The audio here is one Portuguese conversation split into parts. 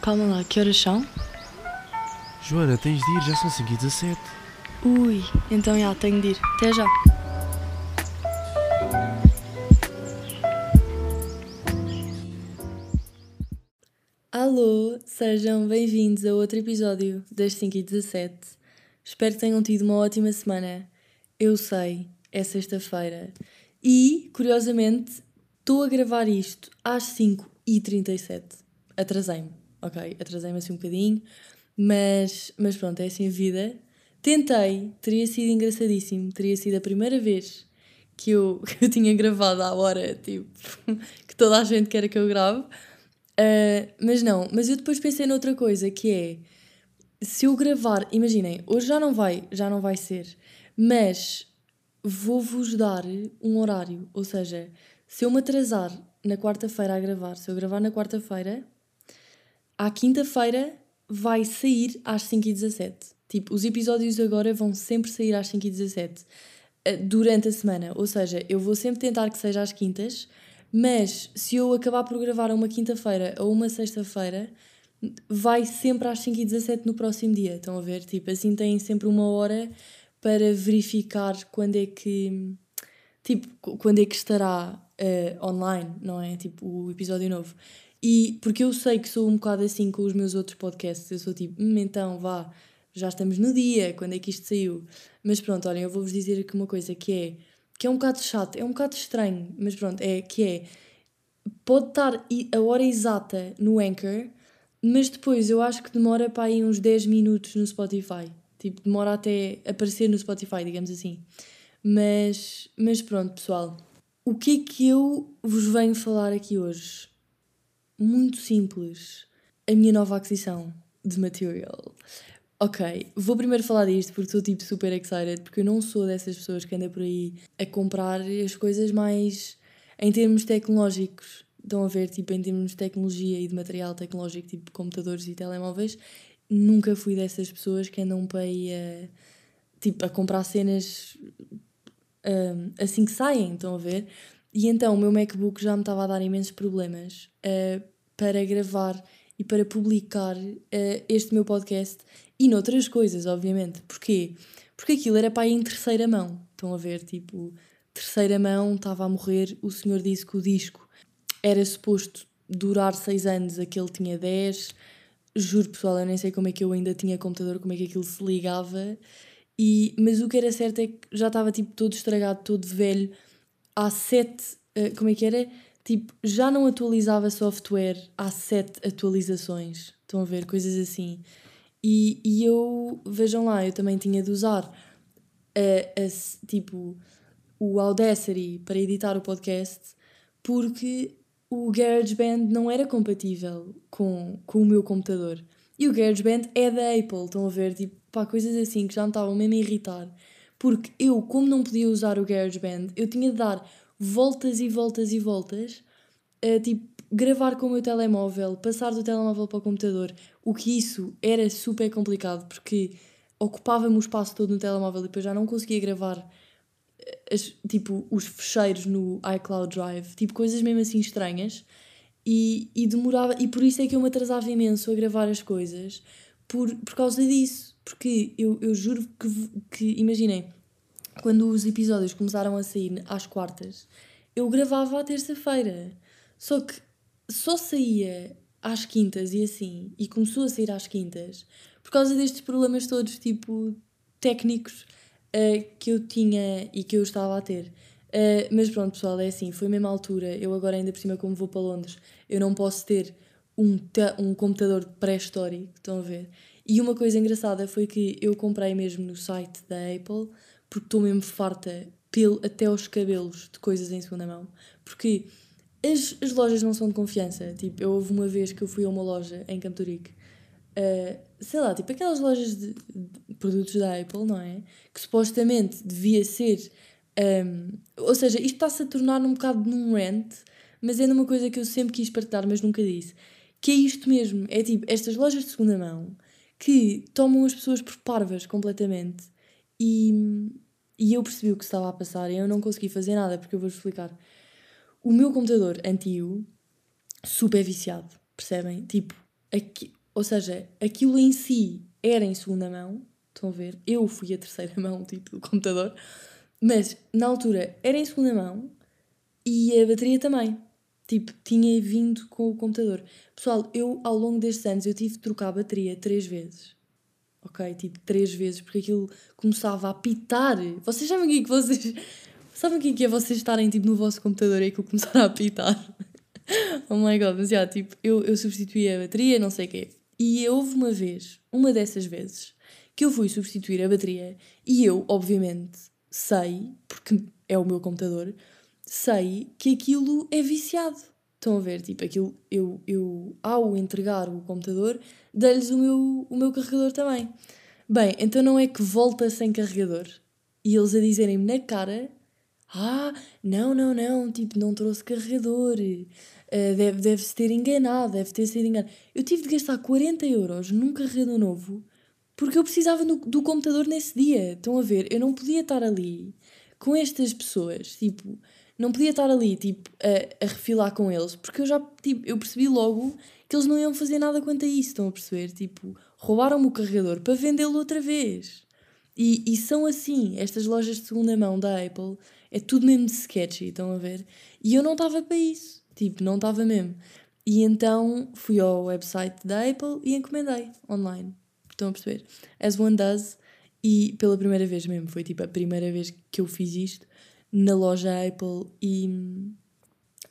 Calma lá, que horas são? Joana, tens de ir, já são 5 e 17. Ui, então já, tenho de ir. Até já. Alô, sejam bem-vindos a outro episódio das 5 e 17. Espero que tenham tido uma ótima semana. Eu sei, é sexta-feira. E, curiosamente, estou a gravar isto às 5 e 37. Atrasei-me, ok? Atrasei-me assim um bocadinho, mas, mas pronto, é assim a vida. Tentei, teria sido engraçadíssimo, teria sido a primeira vez que eu, que eu tinha gravado à hora, tipo, que toda a gente quer que eu grave. Uh, mas não, mas eu depois pensei noutra coisa que é se eu gravar, imaginem, hoje já não vai, já não vai ser, mas vou-vos dar um horário, ou seja, se eu me atrasar na quarta-feira a gravar, se eu gravar na quarta-feira, à quinta-feira vai sair às 5h17. Tipo, os episódios agora vão sempre sair às 5h17 eh, durante a semana, ou seja, eu vou sempre tentar que seja às quintas, mas se eu acabar por gravar uma quinta-feira ou uma sexta-feira, vai sempre às 5h17 no próximo dia. Estão a ver? Tipo, assim têm sempre uma hora para verificar quando é que. Tipo, quando é que estará uh, online, não é? Tipo, o episódio novo. E porque eu sei que sou um bocado assim com os meus outros podcasts, eu sou tipo, hum, então vá, já estamos no dia, quando é que isto saiu? Mas pronto, olhem, eu vou-vos dizer aqui uma coisa que é que é um bocado chato, é um bocado estranho, mas pronto, é que é pode estar a hora exata no Anchor, mas depois eu acho que demora para aí uns 10 minutos no Spotify. Tipo, demora até aparecer no Spotify, digamos assim. Mas, mas pronto, pessoal. O que é que eu vos venho falar aqui hoje? Muito simples. A minha nova aquisição de material. Ok, vou primeiro falar disto porque estou tipo super excited, porque eu não sou dessas pessoas que andam por aí a comprar as coisas mais em termos tecnológicos. Estão a ver, tipo, em termos de tecnologia e de material tecnológico, tipo computadores e telemóveis, nunca fui dessas pessoas que andam para aí a, tipo, a comprar cenas um, assim que saem, estão a ver? E então o meu MacBook já me estava a dar imensos problemas uh, para gravar e para publicar uh, este meu podcast e noutras coisas, obviamente. Porquê? Porque aquilo era para ir em terceira mão. Estão a ver? Tipo, terceira mão, estava a morrer. O senhor disse que o disco era suposto durar seis anos, aquele tinha 10. Juro, pessoal, eu nem sei como é que eu ainda tinha computador, como é que aquilo se ligava. E, mas o que era certo é que já estava tipo todo estragado, todo velho. Há sete. Uh, como é que era? Tipo, já não atualizava software há sete atualizações. Estão a ver? Coisas assim. E, e eu, vejam lá, eu também tinha de usar a, a, tipo, o Audacity para editar o podcast porque o GarageBand não era compatível com, com o meu computador. E o GarageBand é da Apple, estão a ver? Tipo, pá, coisas assim que já me estavam mesmo a irritar. Porque eu, como não podia usar o GarageBand, eu tinha de dar voltas e voltas e voltas, a, tipo, gravar com o meu telemóvel, passar do telemóvel para o computador, o que isso era super complicado porque ocupava-me o espaço todo no telemóvel e depois já não conseguia gravar eh, as, tipo, os fecheiros no iCloud Drive, tipo coisas mesmo assim estranhas e, e demorava, e por isso é que eu me atrasava imenso a gravar as coisas por, por causa disso, porque eu, eu juro que, que imaginem, quando os episódios começaram a sair às quartas, eu gravava à terça-feira. Só que só saía às quintas e assim, e começou a sair às quintas, por causa destes problemas todos, tipo, técnicos uh, que eu tinha e que eu estava a ter. Uh, mas pronto, pessoal, é assim, foi a mesma altura. Eu agora, ainda por cima, como vou para Londres, eu não posso ter um, um computador pré-histórico, estão a ver? E uma coisa engraçada foi que eu comprei mesmo no site da Apple porque estou mesmo farta pelo, até aos cabelos de coisas em segunda mão. Porque as, as lojas não são de confiança. Tipo, eu houve uma vez que eu fui a uma loja em Campo Torique, uh, sei lá, tipo aquelas lojas de, de, produtos da Apple, não é? Que supostamente devia ser. Um, ehm, ou seja, isto está-se a tornar um bocado num rant, mas é numa coisa que eu sempre quis partilhar, mas nunca disse. Que é isto mesmo: é tipo estas lojas de segunda mão que tomam as pessoas por parvas completamente e, e eu percebi o que estava a passar e eu não consegui fazer nada, porque eu vou explicar. O meu computador antigo, super viciado, percebem? Tipo, aqui, ou seja, aquilo em si era em segunda mão, estão a ver? Eu fui a terceira mão, tipo, do computador, mas na altura era em segunda mão e a bateria também. Tipo, tinha vindo com o computador. Pessoal, eu ao longo destes anos eu tive de trocar a bateria três vezes. Ok? Tipo, três vezes, porque aquilo começava a apitar. Vocês sabem o que é que vocês. Sabem o que é que é vocês estarem tipo, no vosso computador e aquilo começar a apitar? oh my god, mas já, tipo, eu, eu substituí a bateria, não sei o quê. E houve uma vez, uma dessas vezes, que eu fui substituir a bateria e eu, obviamente, sei, porque é o meu computador, sei que aquilo é viciado. Estão a ver? Tipo, aquilo, eu, eu ao entregar o computador, dei-lhes o meu, o meu carregador também. Bem, então não é que volta sem carregador e eles a dizerem-me na cara: Ah, não, não, não, tipo, não trouxe carregador, uh, deve, deve-se ter enganado, deve ter sido enganado. Eu tive de gastar 40 euros num carregador novo porque eu precisava do, do computador nesse dia. Estão a ver? Eu não podia estar ali com estas pessoas, tipo não podia estar ali, tipo, a, a refilar com eles, porque eu já, tipo, eu percebi logo que eles não iam fazer nada quanto a isso, estão a perceber? Tipo, roubaram-me o carregador para vendê-lo outra vez. E, e são assim, estas lojas de segunda mão da Apple, é tudo mesmo sketchy, estão a ver? E eu não estava para isso, tipo, não estava mesmo. E então fui ao website da Apple e encomendei online. Estão a perceber? As one does. E pela primeira vez mesmo, foi tipo a primeira vez que eu fiz isto na loja Apple e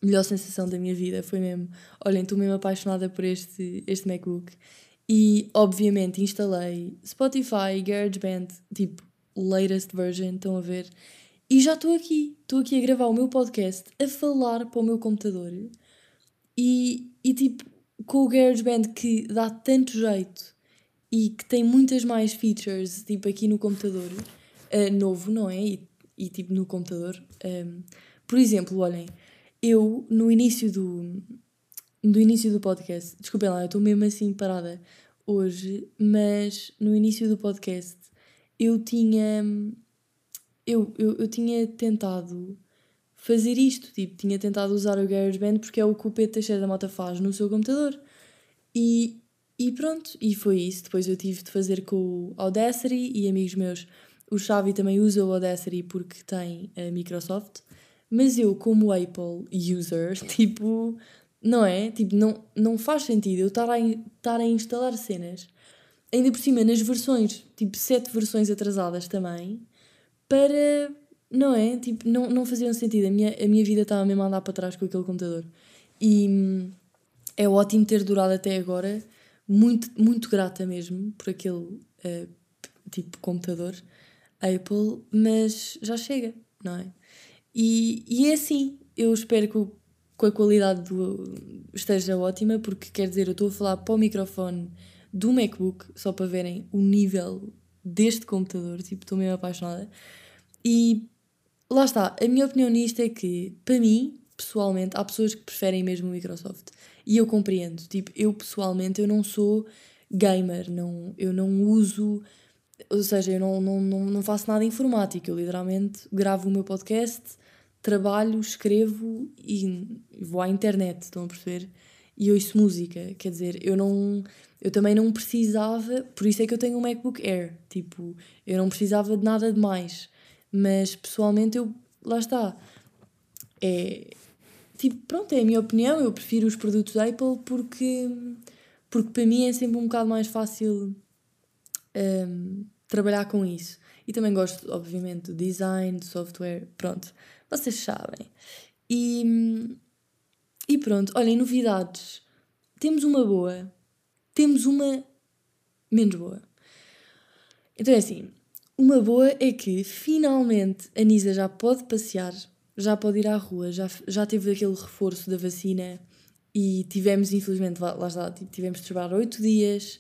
a melhor sensação da minha vida foi mesmo, olhem, estou mesmo apaixonada por este, este MacBook e obviamente instalei Spotify, GarageBand, tipo latest version, estão a ver? E já estou aqui, estou aqui a gravar o meu podcast, a falar para o meu computador e, e tipo, com o GarageBand que dá tanto jeito e que tem muitas mais features, tipo aqui no computador, uh, novo, não é? E e tipo no computador. Um, por exemplo, olhem, eu no início do, do início do podcast, desculpem lá, eu estou mesmo assim parada hoje, mas no início do podcast eu tinha eu, eu, eu tinha tentado fazer isto, tipo, tinha tentado usar o GarageBand porque é o que o Pedro Teixeira da Mota faz no seu computador. E, e pronto, e foi isso. Depois eu tive de fazer com o Audacity e amigos meus o Xavi também usa o Audacity porque tem a Microsoft, mas eu, como Apple user, tipo, não é? Tipo, não, não faz sentido eu estar a, estar a instalar cenas, ainda por cima nas versões, tipo, sete versões atrasadas também, para. Não é? Tipo, não, não fazia sentido. A minha, a minha vida estava mesmo a andar para trás com aquele computador. E é ótimo ter durado até agora. Muito, muito grata mesmo por aquele uh, tipo computador. Apple, mas já chega, não é? E, e é assim, eu espero que, que a qualidade do, esteja ótima, porque quer dizer, eu estou a falar para o microfone do MacBook, só para verem o nível deste computador, tipo, estou mesmo apaixonada. E lá está, a minha opinião nisto é que, para mim, pessoalmente, há pessoas que preferem mesmo o Microsoft. E eu compreendo, tipo, eu pessoalmente, eu não sou gamer, não, eu não uso ou seja, eu não, não, não, não faço nada informático, eu literalmente gravo o meu podcast, trabalho, escrevo e vou à internet, estão a perceber? E ouço música, quer dizer, eu não. Eu também não precisava, por isso é que eu tenho um MacBook Air, tipo, eu não precisava de nada de mais, mas pessoalmente eu. Lá está. É. Tipo, pronto, é a minha opinião, eu prefiro os produtos Apple porque. Porque para mim é sempre um bocado mais fácil um, trabalhar com isso. E também gosto, obviamente, do design, do software, pronto, vocês sabem. E, e pronto, olhem, novidades. Temos uma boa, temos uma menos boa. Então é assim, uma boa é que finalmente a Nisa já pode passear, já pode ir à rua, já, já teve aquele reforço da vacina e tivemos, infelizmente, lá está, tivemos de esperar oito dias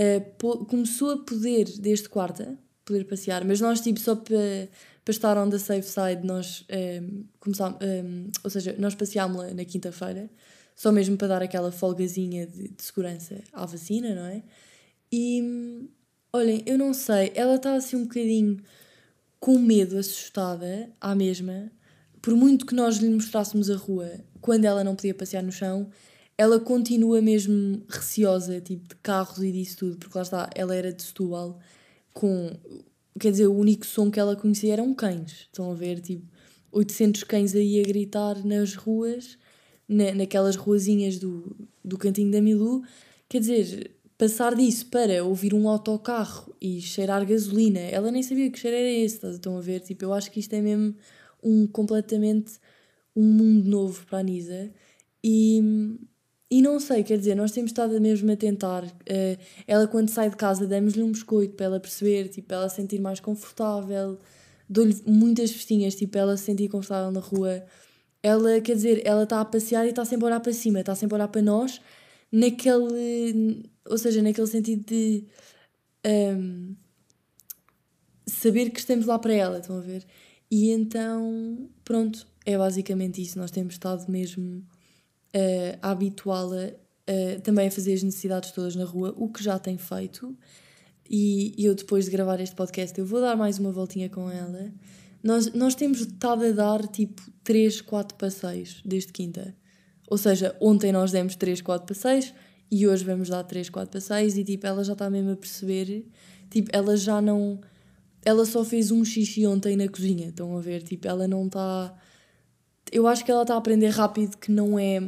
uh, começou a poder, desde quarta, poder passear, mas nós, tipo, só para estar on the safe side, nós um, ehm, começámos, um, ehm, ou seja, nós passeámos-la na quinta-feira, só mesmo para dar aquela folgazinha de, de, segurança à vacina, não é? E olhem, eu não sei, ela está assim um bocadinho com medo, assustada, à mesma, por muito que nós lhe mostrássemos a rua quando ela não podia passear no chão, ela continua mesmo receosa, tipo, de carros e disso tudo, porque lá está, ela era de Setúbal, com, quer dizer, o único som que ela conhecia eram cães, estão a ver, tipo, 800 cães aí a gritar nas ruas, na, naquelas ruazinhas do, do cantinho da Milu, quer dizer, passar disso para ouvir um autocarro e cheirar gasolina, ela nem sabia que cheiro era esse, estão a ver, tipo, eu acho que isto é mesmo um completamente um mundo novo para a Nisa. E, e não sei, quer dizer, nós temos estado mesmo a tentar. Uh, ela, quando sai de casa, damos-lhe um biscoito para ela perceber, tipo, para ela se sentir mais confortável. Dou-lhe muitas festinhas, tipo, para ela se sentir confortável na rua. Ela, quer dizer, ela está a passear e está sempre a olhar para cima, está sempre a olhar para nós, naquele. Ou seja, naquele sentido de. Um, ehm, saber que estamos lá para ela, estão a ver? E então, pronto, é basicamente isso. Nós temos estado mesmo uh, a habituá-la uh, também a fazer as necessidades todas na rua, o que já tem feito. E, e eu, depois de gravar este podcast, eu vou dar mais uma voltinha com ela. Nós, nós temos estado a dar tipo 3, 4 passeios desde quinta. Ou seja, ontem nós demos 3, 4 passeios e hoje vamos dar 3, 4 passeios e tipo, ela já está mesmo a perceber. Tipo, ela já não. Ela só fez um xixi ontem na cozinha, estão a ver? Tipo, ela não está eu acho que ela está a aprender rápido que não é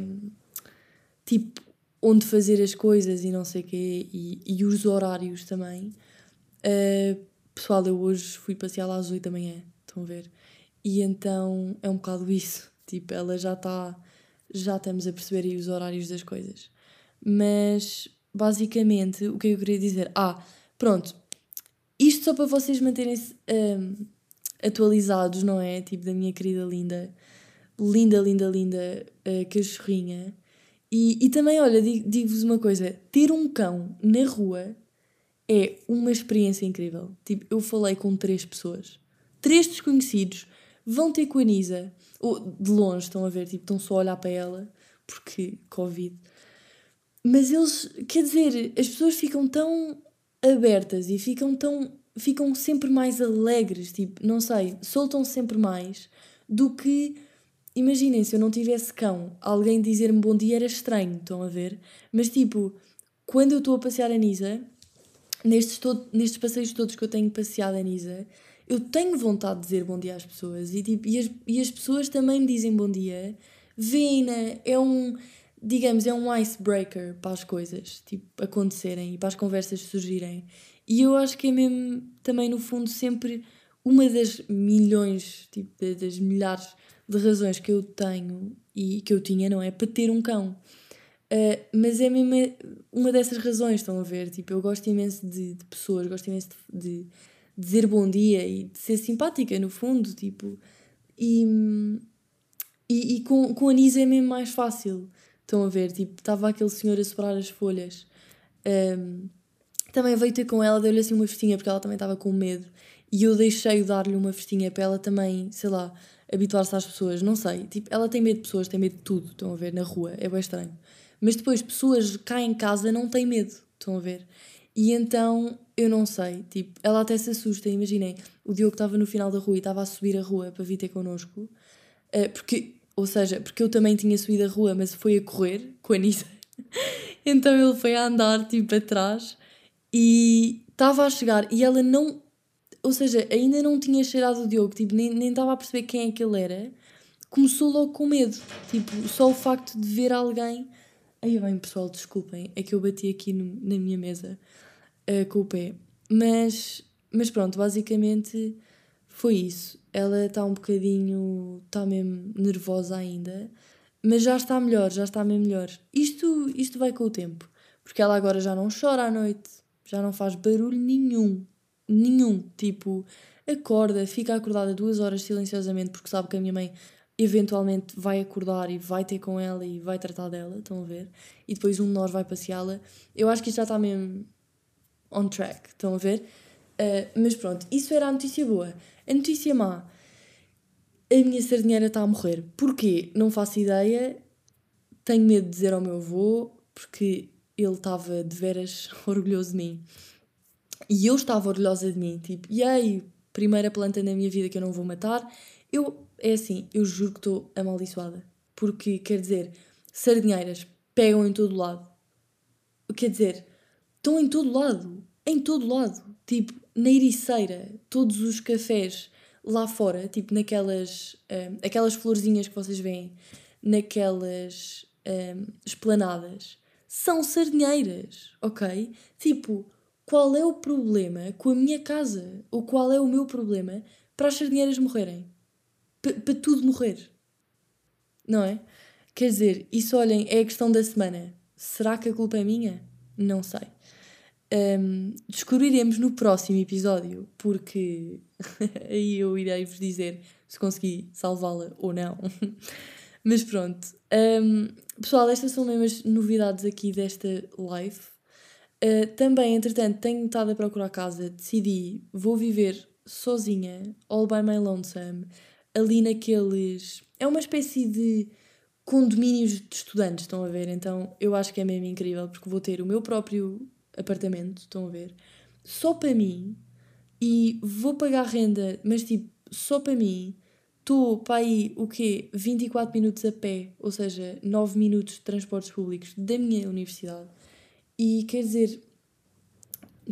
tipo onde fazer as coisas e não sei o quê, e, e os horários também. Uh, pessoal, eu hoje fui passear lá às 8 da manhã, estão a ver? E então é um bocado isso. Tipo, ela já está. Já estamos a perceber aí os horários das coisas. Mas, basicamente, o que eu queria dizer? Ah, pronto. Isto só para vocês manterem-se um, atualizados, não é? Tipo, da minha querida linda linda, linda, linda uh, cachorrinha. E, e também, olha, digo-vos uma coisa: ter um cão na rua é uma experiência incrível. Tipo, eu falei com três pessoas, três desconhecidos, vão ter com a Nisa, ou de longe, estão a ver, tipo, estão só a olhar para ela, porque Covid. Mas eles, quer dizer, as pessoas ficam tão abertas e ficam tão. ficam sempre mais alegres, tipo, não sei, soltam sempre mais do que imaginem se eu não tivesse cão, alguém dizer-me bom dia era estranho, estão a ver? Mas tipo, quando eu estou a passear a Nisa, nestes, todo, nestes passeios todos que eu tenho passeado a Nisa, eu tenho vontade de dizer bom dia às pessoas e, tipo, e, as, e as pessoas também me dizem bom dia. Vêem-na, é um, digamos, é um icebreaker para as coisas tipo, acontecerem e para as conversas surgirem. E eu acho que é mesmo, também no fundo, sempre uma das milhões, tipo, das milhares de razões que eu tenho e que eu tinha, não é? Para ter um cão. Uh, mas é mesmo uma dessas razões, estão a ver? Tipo, eu gosto imenso de, de pessoas, gosto imenso de, de, dizer bom dia e de ser simpática, no fundo, tipo. E, e, e com, com a Nisa é mesmo mais fácil, estão a ver? Tipo, estava aquele senhor a separar as folhas. Um, também veio ter com ela, deu-lhe assim uma festinha, porque ela também estava com medo. E eu deixei dar-lhe uma festinha para ela também, sei lá, habituar-se às pessoas, não sei. Tipo, ela tem medo de pessoas, tem medo de tudo, estão a ver, na rua, é bem estranho. Mas depois, pessoas cá em casa não têm medo, estão a ver. E então, eu não sei, tipo, ela até se assusta, imaginem, o Diogo estava no final da rua e estava a subir a rua para vir ter connosco, uh, porque, ou seja, porque eu também tinha subido a rua, mas foi a correr com a Nisa. então ele foi a andar, tipo, atrás e estava a chegar e ela não ou seja, ainda não tinha cheirado o Diogo, tipo, nem, nem estava a perceber quem é que ele era, começou logo com medo. Tipo, só o facto de ver alguém. Aí bem, pessoal, desculpem, é que eu bati aqui no, na minha mesa uh, com o pé. Mas, mas pronto, basicamente foi isso. Ela está um bocadinho. está mesmo nervosa ainda, mas já está melhor, já está mesmo melhor. Isto, isto vai com o tempo, porque ela agora já não chora à noite, já não faz barulho nenhum nenhum. Tipo, acorda, fica acordada duas horas silenciosamente porque sabe que a minha mãe eventualmente vai acordar e vai ter com ela e vai tratar dela, estão a ver? E depois um de nós vai passeá-la. Eu acho que isto já está mesmo on track, estão a ver? Uh, mas pronto, isso era a notícia boa. A notícia má, a minha sardinheira está a morrer. Porquê? Não faço ideia. Tenho medo de dizer ao meu avô, porque ele estava de veras orgulhoso de mim. E eu estava orgulhosa de mim, tipo, e aí, primeira planta na minha vida que eu não vou matar. Eu, é assim, eu juro que estou amaldiçoada. Porque, quer dizer, sardinheiras, pegam em todo lado. Quer dizer, estão em todo lado. Em todo lado. Tipo, na ericeira, todos os cafés lá fora, tipo naquelas um, aquelas florzinhas que vocês veem naquelas um, esplanadas, são sardinheiras, ok? Tipo, qual é o problema com a minha casa? Ou qual é o meu problema para as sardinheiras morrerem? Para tudo morrer. Não é? Quer dizer, isso olhem, é a questão da semana. Será que a culpa é minha? Não sei. Um, descobriremos no próximo episódio, porque aí eu irei vos dizer se consegui salvá-la ou não. Mas pronto. Um, pessoal, estas são mesmo as novidades aqui desta live. Uh, também, entretanto, tenho estado a procurar casa, decidi, vou viver sozinha, all by my lonesome, ali naqueles. É uma espécie de condomínios de estudantes, estão a ver? Então eu acho que é mesmo incrível, porque vou ter o meu próprio apartamento, estão a ver? Só para mim, e vou pagar renda, mas tipo, só para mim, estou para aí o quê? 24 minutos a pé, ou seja, 9 minutos de transportes públicos da minha universidade. E quer dizer,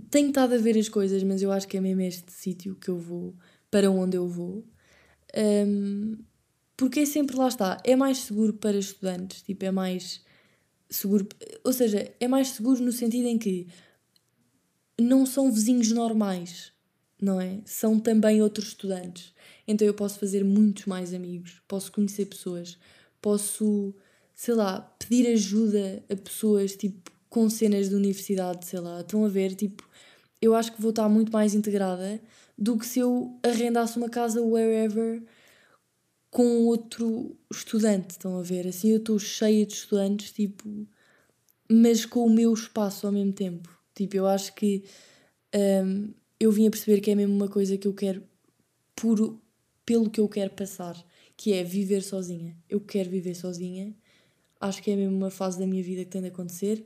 tenho estado a ver as coisas, mas eu acho que é mesmo este sítio que eu vou, para onde eu vou. Um, porque é sempre lá está, é mais seguro para estudantes, tipo, é mais seguro, ou seja, é mais seguro no sentido em que não são vizinhos normais, não é? São também outros estudantes. Então eu posso fazer muitos mais amigos, posso conhecer pessoas, posso, sei lá, pedir ajuda a pessoas tipo com cenas de universidade, sei lá. Estão a ver, tipo, eu acho que vou estar muito mais integrada do que se eu arrendasse uma casa wherever com outro estudante, estão a ver? Assim eu estou cheia de estudantes, tipo, mas com o meu espaço ao mesmo tempo. Tipo, eu acho que um, eu vim a perceber que é mesmo uma coisa que eu quero por, pelo que eu quero passar, que é viver sozinha. Eu quero viver sozinha. Acho que é mesmo uma fase da minha vida que tem de acontecer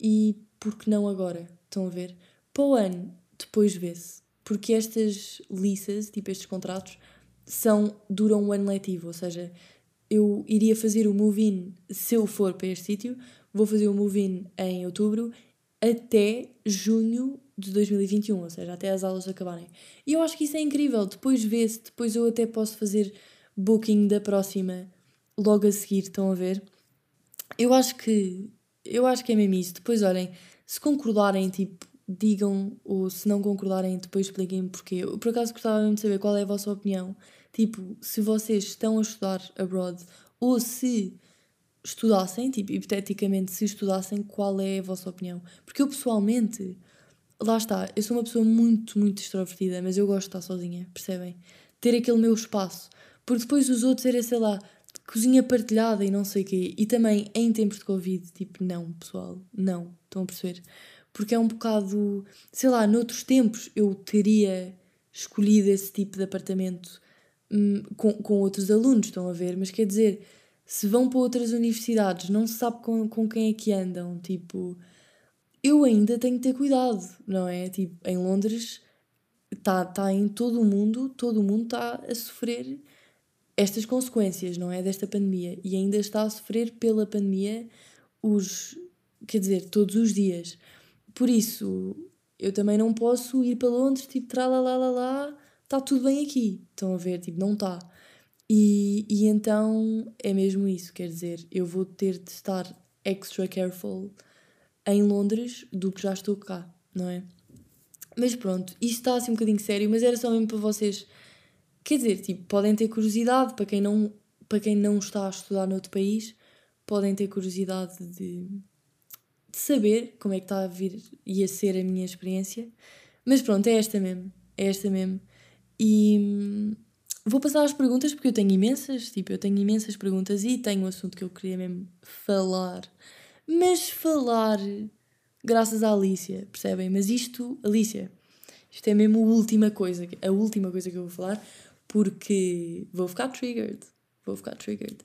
e por que não agora? Estão a ver? Para o ano, depois vê-se. Porque estas leases, tipo estes contratos, são, duram um ano letivo, ou seja, eu iria fazer o move-in, se eu for para este sítio, vou fazer o move-in em outubro até junho de 2021, ou seja, até as aulas acabarem. E eu acho que isso é incrível, depois vê-se, depois eu até posso fazer booking da próxima logo a seguir, estão a ver? Eu acho que eu acho que é mesmo isso. Depois olhem, se concordarem, tipo, digam, ou se não concordarem, depois expliquem porque. Eu, por acaso gostava mesmo de saber qual é a vossa opinião Tipo, se vocês estão a estudar abroad ou se estudassem, tipo, hipoteticamente, se estudassem, qual é a vossa opinião? Porque eu pessoalmente, lá está, eu sou uma pessoa muito, muito extrovertida, mas eu gosto de estar sozinha, percebem? Ter aquele meu espaço. Porque depois os outros era, sei lá, cozinha partilhada e não sei o quê. E também em tempos de Covid, tipo, não, pessoal, não. Estão a perceber? Porque é um bocado, sei lá, noutros tempos eu teria escolhido esse tipo de apartamento Hum, com, com outros alunos, estão a ver? Mas quer dizer, se vão para outras universidades, não se sabe com, com quem é que andam. Tipo, eu ainda tenho que ter cuidado, não é? Tipo, em Londres está tá em todo o mundo, todo o mundo está a sofrer estas consequências, não é? Desta pandemia. E ainda está a sofrer pela pandemia os. quer dizer, todos os dias. Por isso, eu também não posso ir para Londres, tipo, lá está tudo bem aqui. Estão a ver? Tipo, não está. E, e então é mesmo isso, quer dizer, eu vou ter de estar extra careful em Londres do que já estou cá, não é? Mas pronto, isto está assim um bocadinho sério, mas era só mesmo para vocês. Quer dizer, tipo, podem ter curiosidade, para quem não, para quem não está a estudar noutro país, podem ter curiosidade de, de saber como é que está a vir e a ser a minha experiência. Mas pronto, é esta mesmo, é esta mesmo. E hum, vou passar às perguntas porque eu tenho imensas, tipo, eu tenho imensas perguntas e tenho um assunto que eu queria mesmo falar. Mas falar graças à Alicia, percebem? Mas isto, Alicia, isto é mesmo a última coisa, a última coisa que eu vou falar, porque vou ficar triggered. Vou ficar triggered.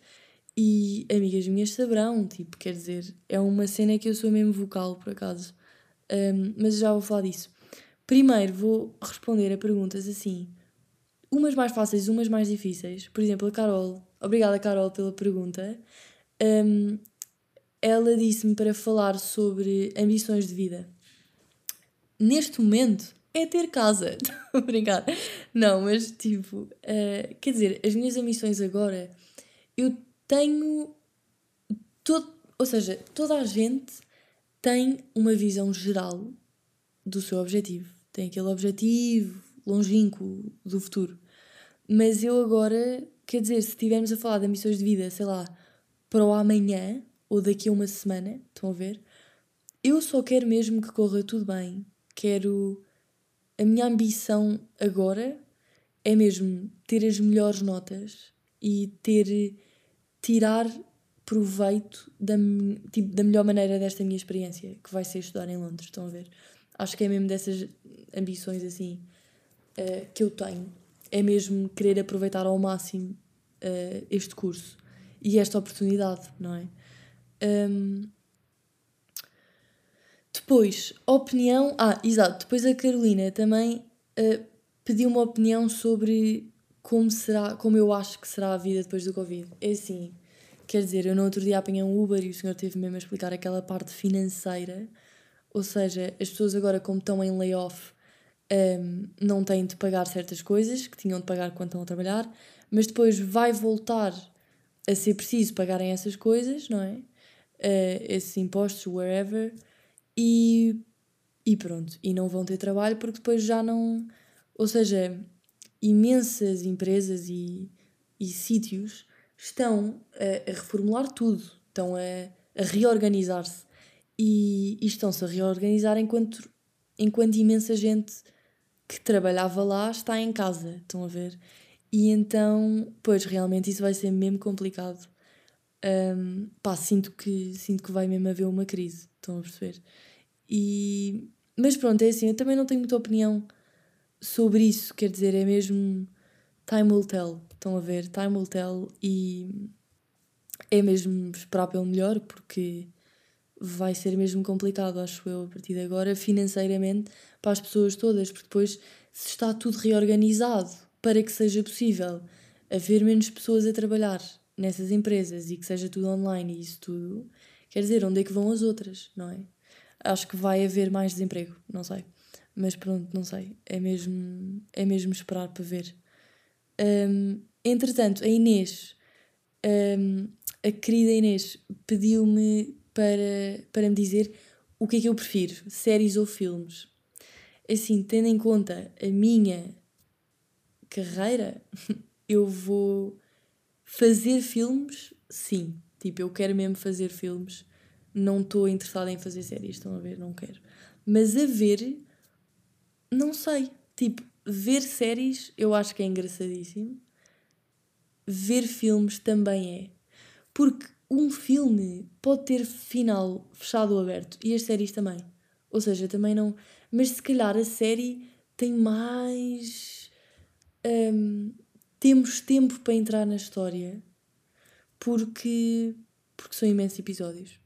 E amigas minhas saberão, tipo, quer dizer, é uma cena que eu sou mesmo vocal, por acaso. Um, mas já vou falar disso. Primeiro vou responder a perguntas assim umas mais fáceis, umas mais difíceis. Por exemplo, a Carol, obrigada Carol pela pergunta. Um, ela disse-me para falar sobre ambições de vida. Neste momento, é ter casa. Estou a brincar. Não, mas tipo, uh, quer dizer, as minhas ambições agora, eu tenho. Todo, ou seja, toda a gente tem uma visão geral do seu objetivo. Tem aquele objetivo longínquo do futuro. Mas eu agora, quer dizer, se estivermos a falar de ambições de vida, sei lá, para o amanhã ou daqui a uma semana, estão a ver? Eu só quero mesmo que corra tudo bem. Quero. A minha ambição agora é mesmo ter as melhores notas e ter. tirar proveito da, tipo, da melhor maneira desta minha experiência, que vai ser estudar em Londres, estão a ver? Acho que é mesmo dessas ambições assim uh, que eu tenho. É mesmo querer aproveitar ao máximo uh, este curso e esta oportunidade, não é? Um, depois, opinião. Ah, exato. Depois a Carolina também uh, pediu uma opinião sobre como será, como eu acho que será a vida depois do Covid. É assim, quer dizer, eu no outro dia apanhei um Uber e o senhor teve mesmo a explicar aquela parte financeira. Ou seja, as pessoas agora, como estão em layoff, um, não têm de pagar certas coisas que tinham de pagar quando estão a trabalhar, mas depois vai voltar a ser preciso pagarem essas coisas, não é? Uh, esses impostos, wherever, e, e pronto. E não vão ter trabalho porque depois já não. Ou seja, imensas empresas e, e sítios estão a, a reformular tudo, estão a, a reorganizar-se e, e estão-se a reorganizar enquanto, enquanto imensa gente que trabalhava lá está em casa, estão a ver? E então, pois, realmente isso vai ser mesmo complicado. Um, pá, sinto que, sinto que vai mesmo haver uma crise, estão a perceber? E, mas pronto, é assim, eu também não tenho muita opinião sobre isso, quer dizer, é mesmo time will tell, estão a ver? Time will tell e é mesmo esperar pelo melhor, porque vai ser mesmo complicado, acho eu, a partir de agora, financeiramente, para as pessoas todas, porque depois, se está tudo reorganizado para que seja possível haver menos pessoas a trabalhar nessas empresas e que seja tudo online e isso tudo, quer dizer, onde é que vão as outras, não é? Acho que vai haver mais desemprego, não sei. Mas pronto, não sei. É mesmo, é mesmo esperar para ver. Um, entretanto, a Inês, um, a querida Inês, pediu-me para, para me dizer o que é que eu prefiro, séries ou filmes. Assim, tendo em conta a minha carreira, eu vou fazer filmes, sim. Tipo, eu quero mesmo fazer filmes. Não estou interessada em fazer séries, estão a ver? Não quero. Mas a ver, não sei. Tipo, ver séries eu acho que é engraçadíssimo. Ver filmes também é. Porque um filme pode ter final fechado ou aberto e as séries também. Ou seja, também não. Mas se calhar a série tem mais. Um, temos tempo para entrar na história porque, porque são imensos episódios.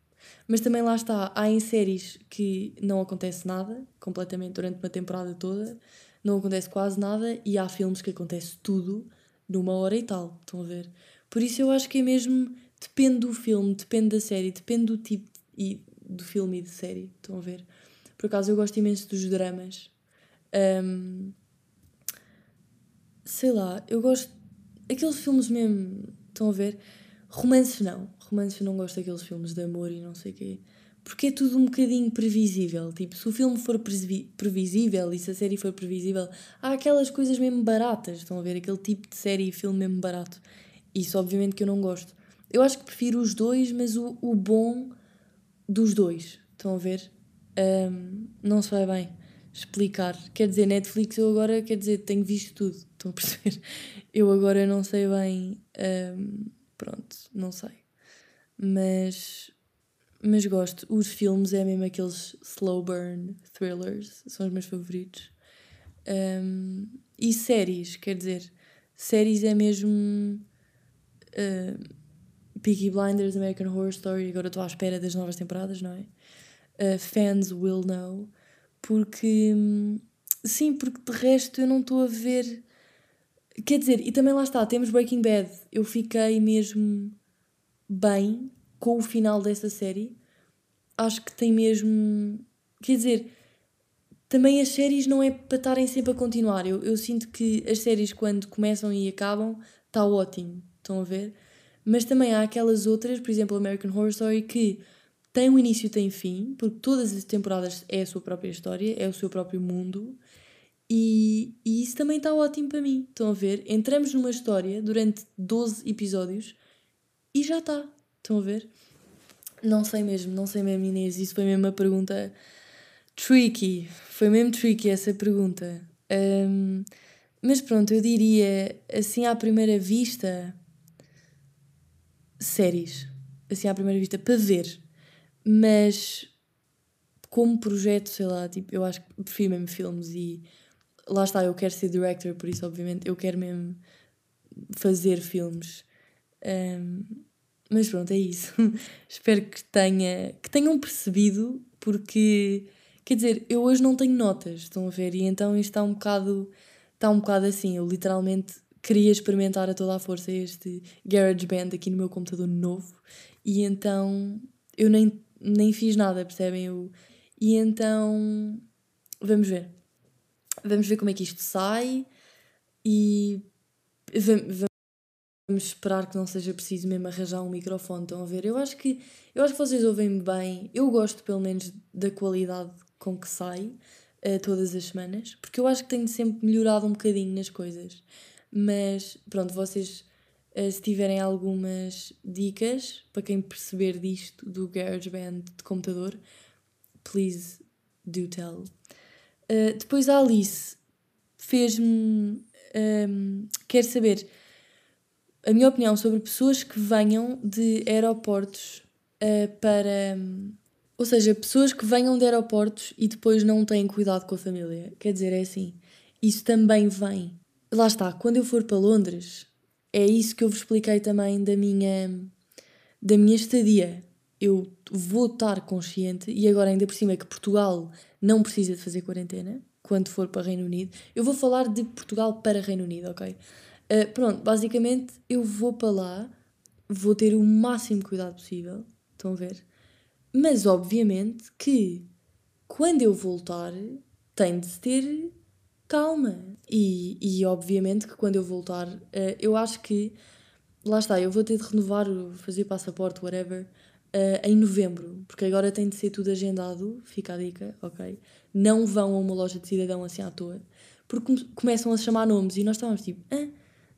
Mas também lá está, há em séries que não acontece nada, completamente durante uma temporada toda, não acontece quase nada, e há filmes que acontece tudo numa hora e tal, estão a ver? Por isso eu acho que é mesmo, depende do filme, depende da série, depende do tipo e, do filme e de série, estão a ver? Por acaso eu gosto imenso dos dramas. Um, sei lá, eu gosto. Aqueles filmes mesmo, estão a ver? Romances não. Romances não gosto daqueles filmes de amor e não sei o quê. Porque é tudo um bocadinho previsível. Tipo, se o filme for previsível e se a série for previsível, há aquelas coisas mesmo baratas. Estão a ver? Aquele tipo de série e filme mesmo barato. Isso, obviamente, que eu não gosto. Eu acho que prefiro os dois, mas o, o bom dos dois. Estão a ver? Um, não se vai bem explicar. Quer dizer, Netflix eu agora, quer dizer, tenho visto tudo, estão a perceber? Eu agora não sei bem, um, pronto, não sei. Mas, mas gosto. Os filmes é mesmo aqueles slow burn thrillers, são os meus favoritos. Um, e séries, quer dizer, séries é mesmo uh, Peaky Blinders, American Horror Story, agora estou à espera das novas temporadas, não é? Uh, fans will know porque, sim, porque de resto eu não estou a ver. Quer dizer, e também lá está, temos Breaking Bad. Eu fiquei mesmo bem com o final dessa série, acho que tem mesmo. Quer dizer, também as séries não é para estarem sempre a continuar. Eu, eu sinto que as séries, quando começam e acabam, está ótimo. Estão a ver? Mas também há aquelas outras, por exemplo, American Horror Story, que tem um início e tem fim, porque todas as temporadas é a sua própria história, é o seu próprio mundo. E, e isso também está ótimo para mim. Estão a ver? Entramos numa história durante 12 episódios e já está. Estão a ver? Não sei mesmo, não sei mesmo, Inês. Isso foi mesmo uma pergunta tricky. Foi mesmo tricky essa pergunta. Um, mas pronto, eu diria assim à primeira vista. Séries. Assim à primeira vista, para ver. Mas como projeto, sei lá, tipo, eu acho que prefiro mesmo filmes e lá está, eu quero ser director, por isso, obviamente, eu quero mesmo fazer filmes. Um, mas pronto, é isso. Espero que, tenha, que tenham percebido, porque quer dizer, eu hoje não tenho notas, estão a ver? E então isto está um bocado, está um bocado assim. Eu literalmente queria experimentar a toda a força este GarageBand aqui no meu computador novo e então eu nem, nem fiz nada, percebem? Eu, e então vamos ver. Vamos ver como é que isto sai e vamos, esperar que não seja preciso mesmo arranjar um microfone. Estão a ver? Eu acho que, eu acho que vocês ouvem-me bem. Eu gosto pelo menos da qualidade com que sai uh, todas as semanas, porque eu acho que tenho sempre melhorado um bocadinho nas coisas. Mas pronto, vocês uh, se tiverem algumas dicas para quem perceber disto do GarageBand de computador, please do tell. Uh, depois a Alice fez-me. Um, ehm, quer saber a minha opinião sobre pessoas que venham de aeroportos uh, para. Um, ou seja, pessoas que venham de aeroportos e depois não têm cuidado com a família. Quer dizer, é assim. Isso também vem. Lá está, quando eu for para Londres, é isso que eu vos expliquei também da minha, da minha estadia. Eu vou estar consciente, e agora ainda por cima é que Portugal não precisa de fazer quarentena quando for para Reino Unido. Eu vou falar de Portugal para Reino Unido, ok? Uh, pronto, basicamente eu vou para lá, vou ter o máximo cuidado possível, estão a ver? Mas obviamente que quando eu voltar, tenho de ter calma. E, e obviamente que quando eu voltar, uh, eu acho que lá está, eu vou ter de renovar, fazer passaporte, whatever, uh, em novembro, porque agora tem de ser tudo agendado, fica a dica, ok? Não vão a uma loja de cidadão assim à toa, porque começam a chamar nomes e nós estávamos tipo, ah,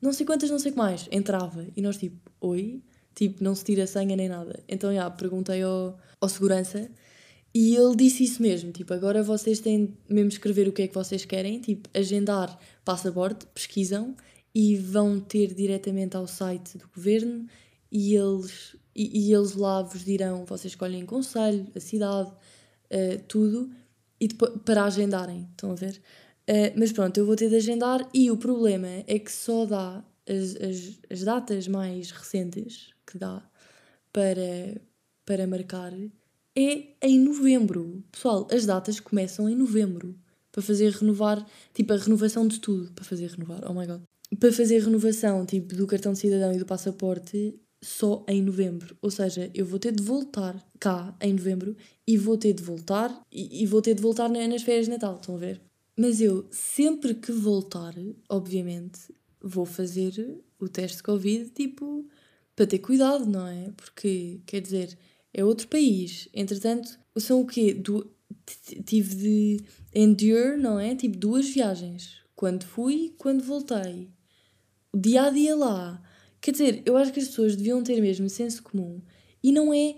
não sei quantas, não sei o que mais. Entrava e nós tipo, oi? Tipo, não se tira senha nem nada. Então, já, perguntei ao, ao segurança e ele disse isso mesmo, tipo, agora vocês têm mesmo escrever o que é que vocês querem, tipo, agendar passaporte, pesquisam e vão ter diretamente ao site do governo e eles, e, e eles lá vos dirão, vocês escolhem conselho, a cidade, uh, tudo, e depois, para agendarem, estão a ver? Uh, mas pronto, eu vou ter de agendar e o problema é que só dá as, as, as datas mais recentes que dá para, para marcar é em novembro. Pessoal, as datas começam em novembro para fazer renovar, tipo a renovação de tudo, para fazer renovar, oh my god. Para fazer renovação, tipo, do cartão de cidadão e do passaporte só em novembro. Ou seja, eu vou ter de voltar cá em novembro e vou ter de voltar e, e vou ter de voltar nas férias de Natal, estão a ver? Mas eu, sempre que voltar, obviamente, vou fazer o teste de Covid, tipo, para ter cuidado, não é? Porque, quer dizer, é outro país. Entretanto, são o quê? Du tive de endure, não é? Tipo, duas viagens. Quando fui quando voltei. O dia a dia lá. Quer dizer, eu acho que as pessoas deviam ter mesmo senso comum. E não é.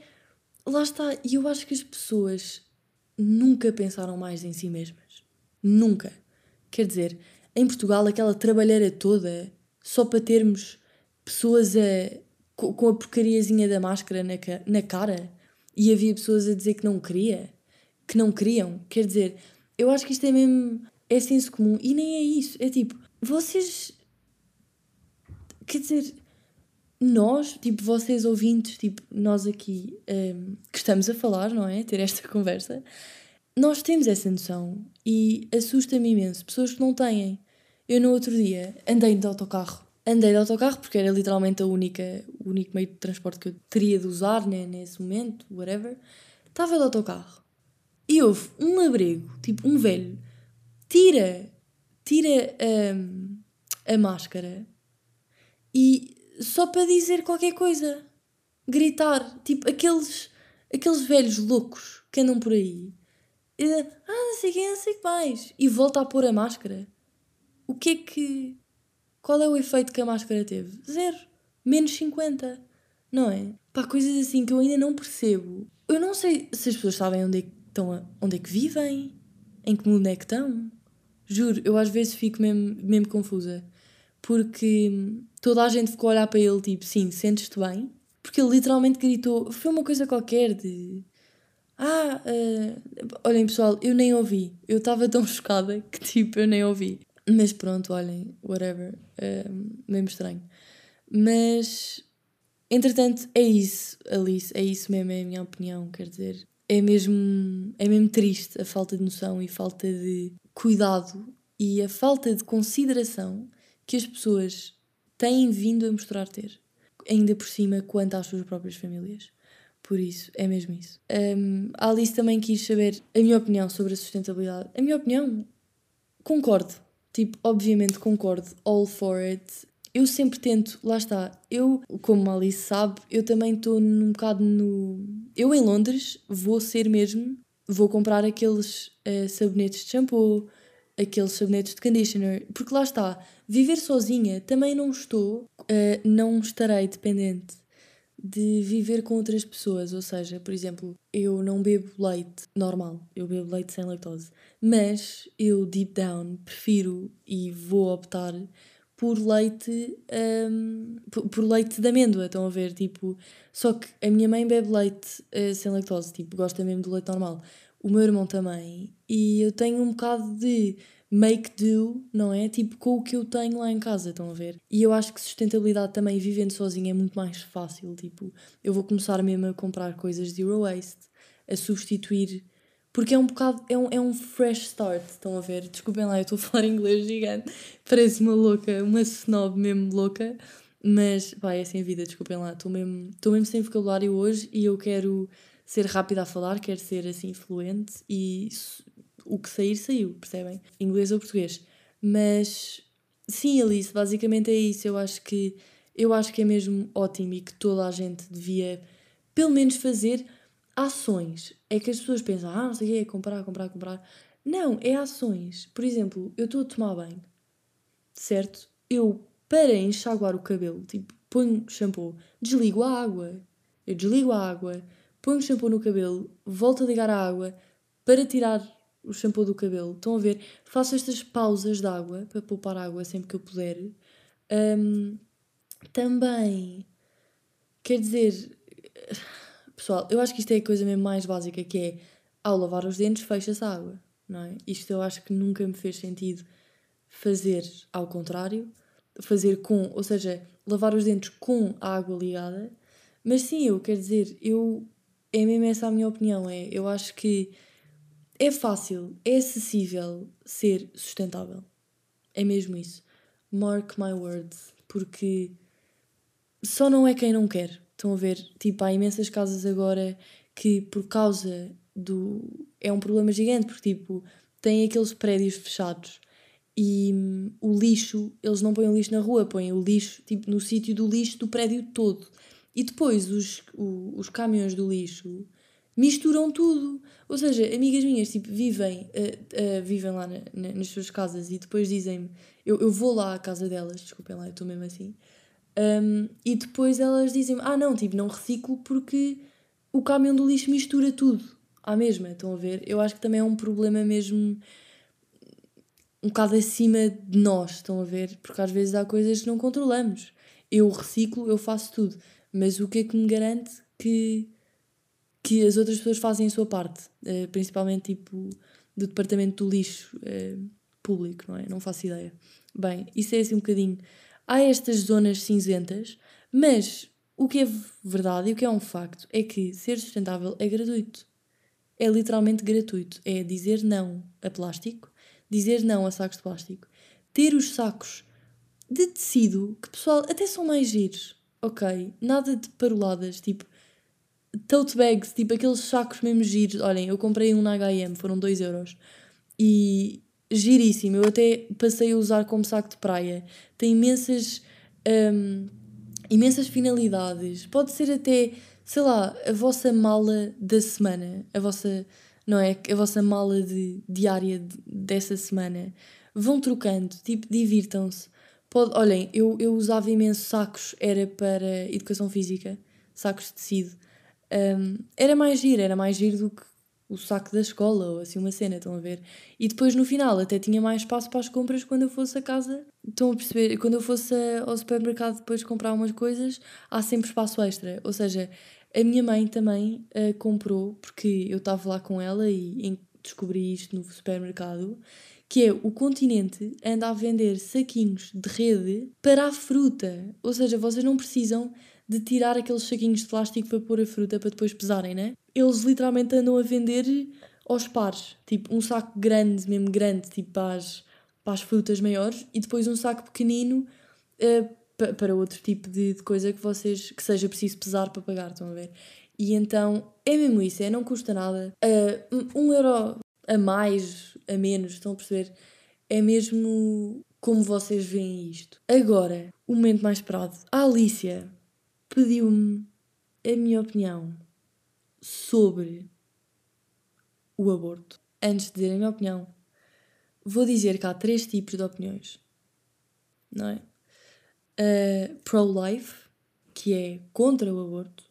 Lá está. E eu acho que as pessoas nunca pensaram mais em si mesmas. Nunca. Quer dizer, em Portugal, aquela trabalheira toda só para termos pessoas a, com a porcariazinha da máscara na, na cara e havia pessoas a dizer que não queria, que não queriam. Quer dizer, eu acho que isto é mesmo. É senso comum e nem é isso. É tipo, vocês. Quer dizer, nós, tipo, vocês ouvintes, tipo, nós aqui um, que estamos a falar, não é? Ter esta conversa, nós temos essa noção e assusta-me imenso pessoas que não têm. Eu no outro dia andei de autocarro, andei de autocarro porque era literalmente a única, o único meio de transporte que eu teria de usar né, nesse momento, whatever. Estava de autocarro e houve um labrego, tipo um velho, tira, tira um, a máscara e só para dizer qualquer coisa, gritar, tipo aqueles, aqueles velhos loucos que andam por aí. Ah, não sei quem, não sei que mais. E volta a pôr a máscara. O que é que. Qual é o efeito que a máscara teve? Zero. Menos 50. Não é? Pá, coisas assim que eu ainda não percebo. Eu não sei se as pessoas sabem onde é que, estão, onde é que vivem, em que mundo é que estão. Juro, eu às vezes fico mesmo, mesmo confusa. Porque toda a gente ficou a olhar para ele, tipo, sim, sentes-te bem? Porque ele literalmente gritou, foi uma coisa qualquer de. Ah, uh, olhem pessoal, eu nem ouvi. Eu estava tão chocada que tipo, eu nem ouvi. Mas pronto, olhem, whatever. Uh, mesmo estranho. Mas, entretanto, é isso, Alice, é isso mesmo, é a minha opinião. Quer dizer, é mesmo, é mesmo triste a falta de noção e falta de cuidado e a falta de consideração que as pessoas têm vindo a mostrar ter, ainda por cima quanto às suas próprias famílias. Por isso, é mesmo isso. Um, a Alice também quis saber a minha opinião sobre a sustentabilidade. A minha opinião, concordo. Tipo, obviamente concordo, all for it. Eu sempre tento, lá está, eu, como a Alice sabe, eu também estou num bocado no. Eu em Londres vou ser mesmo, vou comprar aqueles uh, sabonetes de shampoo, aqueles sabonetes de conditioner, porque lá está, viver sozinha também não estou, uh, não estarei dependente de viver com outras pessoas, ou seja, por exemplo, eu não bebo leite normal, eu bebo leite sem lactose, mas eu deep down prefiro e vou optar por leite um, por, por, leite de amêndoa, estão a ver, tipo, só que a minha mãe bebe leite uh, sem lactose, tipo, gosta mesmo do leite normal o meu irmão também, e eu tenho um bocado de make do, não é? Tipo, com o que eu tenho lá em casa, estão a ver? E eu acho que sustentabilidade também, vivendo sozinha, é muito mais fácil. Tipo, eu vou começar mesmo a comprar coisas zero waste, a substituir. Porque é um bocado, é um, é um fresh start, estão a ver? Desculpem lá, eu estou a falar inglês gigante, parece uma louca, uma snob mesmo louca, mas, vai, é sem vida, desculpem lá, estou mesmo, estou mesmo sem vocabulário hoje e eu quero ser rápida a falar, quer ser assim fluente e o que sair, saiu, percebem? Inglês ou português. Mas sim, Alice, basicamente é isso. Eu acho que eu acho que é mesmo ótimo e que toda a gente devia pelo menos fazer ações. É que as pessoas pensam, ah, não sei o que é comprar, comprar, comprar. Não, é ações. Por exemplo, eu estou a tomar banho, certo? Eu, para enxaguar o cabelo, tipo, ponho shampoo, desligo a água. Eu desligo a água, ponho shampoo no cabelo, volto a ligar a água para tirar o shampoo do cabelo. Estão a ver? Faço estas pausas de água para poupar água sempre que eu puder. Um, também, quer dizer, pessoal, eu acho que isto é a coisa mesmo mais básica que é ao lavar os dentes fecha-se a água, não é? Isto eu acho que nunca me fez sentido fazer ao contrário, fazer com, ou seja, lavar os dentes com a água ligada. Mas sim, eu quero dizer, eu é mesmo essa a minha opinião. É, eu acho que é fácil, é acessível ser sustentável. É mesmo isso. Mark my words. Porque só não é quem não quer. Estão a ver? Tipo, há imensas casas agora que, por causa do. É um problema gigante, porque, tipo, têm aqueles prédios fechados e hum, o lixo, eles não põem o lixo na rua, põem o lixo, tipo, no sítio do lixo do prédio todo. E depois os, o, os caminhões do lixo misturam tudo. Ou seja, amigas minhas tipo, vivem, uh, uh, vivem lá na, na, nas suas casas e depois dizem-me, eu, eu vou lá à casa delas, desculpem lá, eu estou mesmo assim, um, e depois elas dizem-me, ah não, tipo, não reciclo porque o caminhão do lixo mistura tudo à mesma, estão a ver? Eu acho que também é um problema mesmo um bocado acima de nós, estão a ver? Porque às vezes há coisas que não controlamos. Eu reciclo, eu faço tudo. Mas o que é que me garante que, que as outras pessoas fazem a sua parte? Uh, principalmente tipo do departamento do lixo uh, público, não é? Não faço ideia. Bem, isso é assim um bocadinho. Há estas zonas cinzentas, mas o que é verdade e o que é um facto é que ser sustentável é gratuito. É literalmente gratuito. É dizer não a plástico, dizer não a sacos de plástico, ter os sacos de tecido que, pessoal, até são mais giros, ok? Nada de paroladas, tipo tote bags, tipo aqueles sacos mesmo giros. Olhem, eu comprei um na HM, foram 2 euros. E giríssimo, eu até passei a usar como saco de praia. Tem imensas, um, imensas finalidades. Pode ser até, sei lá, a vossa mala da semana, a vossa, não é? A vossa mala de, diária de, dessa semana. Vão trocando, tipo, divirtam-se. Pode, olhem, eu, eu usava imenso sacos, era para educação física, sacos de tecido. Um, era mais giro, era mais giro do que o saco da escola ou assim uma cena, estão a ver? E depois no final até tinha mais espaço para as compras quando eu fosse a casa. Estão a perceber? Quando eu fosse ao supermercado depois comprar umas coisas, há sempre espaço extra. Ou seja, a minha mãe também uh, comprou, porque eu estava lá com ela e descobri isto no supermercado, que é o continente anda a vender saquinhos de rede para a fruta. Ou seja, vocês não precisam de tirar aqueles saquinhos de plástico para pôr a fruta para depois pesarem, né? Eles literalmente andam a vender aos pares. Tipo, um saco grande, mesmo grande, tipo para as, para as frutas maiores, e depois um saco pequenino uh, para outro tipo de, de coisa que vocês que seja preciso pesar para pagar, estão a ver? E então é mesmo isso, é, não custa nada. Uh, um euro a mais, a menos, estão a perceber? É mesmo como vocês veem isto. Agora, o momento mais esperado. A Alicia pediu-me a minha opinião sobre o aborto. Antes de dizer a minha opinião, vou dizer que há três tipos de opiniões. Não é? Uh, pro-life, que é contra o aborto.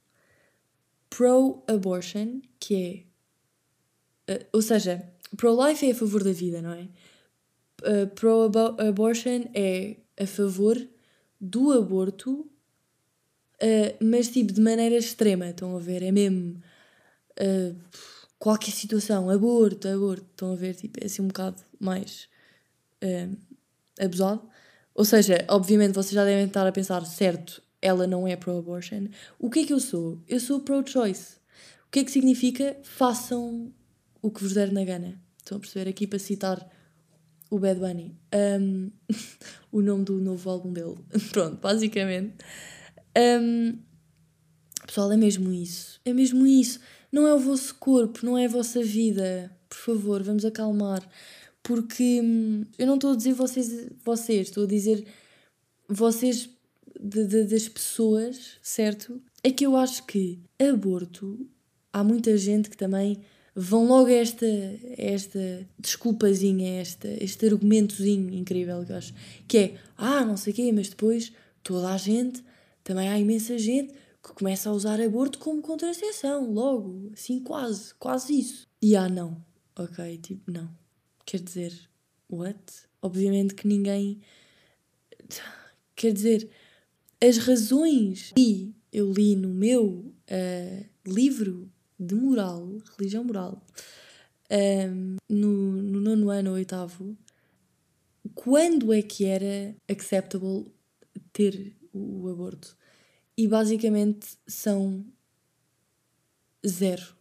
Pro-abortion, que é Uh, ou seja, pro-life é a favor da vida, não é? Uh, pro-abortion é a favor do aborto, uh, mas tipo de maneira extrema, estão a ver? É mesmo uh, qualquer situação, aborto, aborto, estão a ver? Tipo, é assim um bocado mais uh, abusado. Ou seja, obviamente vocês já devem estar a pensar, certo, ela não é pro-abortion. O que é que eu sou? Eu sou pro-choice. O que é que significa? Façam o que vos der na gana. Estão a perceber? Aqui para citar o Bad Bunny. Um, o nome do novo álbum dele. Pronto, basicamente. Um, pessoal, é mesmo isso. É mesmo isso. Não é o vosso corpo, não é a vossa vida. Por favor, vamos acalmar. Porque hum, eu não estou a dizer vocês, vocês estou a dizer vocês de, de, das pessoas, certo? É que eu acho que aborto, há muita gente que também vão logo esta, esta desculpazinha, esta, este argumentozinho incrível que eu acho, que é, ah, não sei o quê, mas depois toda a gente, também há imensa gente que começa a usar aborto como contracepção, logo, assim quase, quase isso. E ah, não, ok, tipo, não. Quer dizer, what? Obviamente que ninguém. Quer dizer, as razões. E eu li no meu uh, livro de moral, religião moral, um, no, no nono ano ou oitavo, quando é que era acceptable ter o, aborto? E basicamente são zero.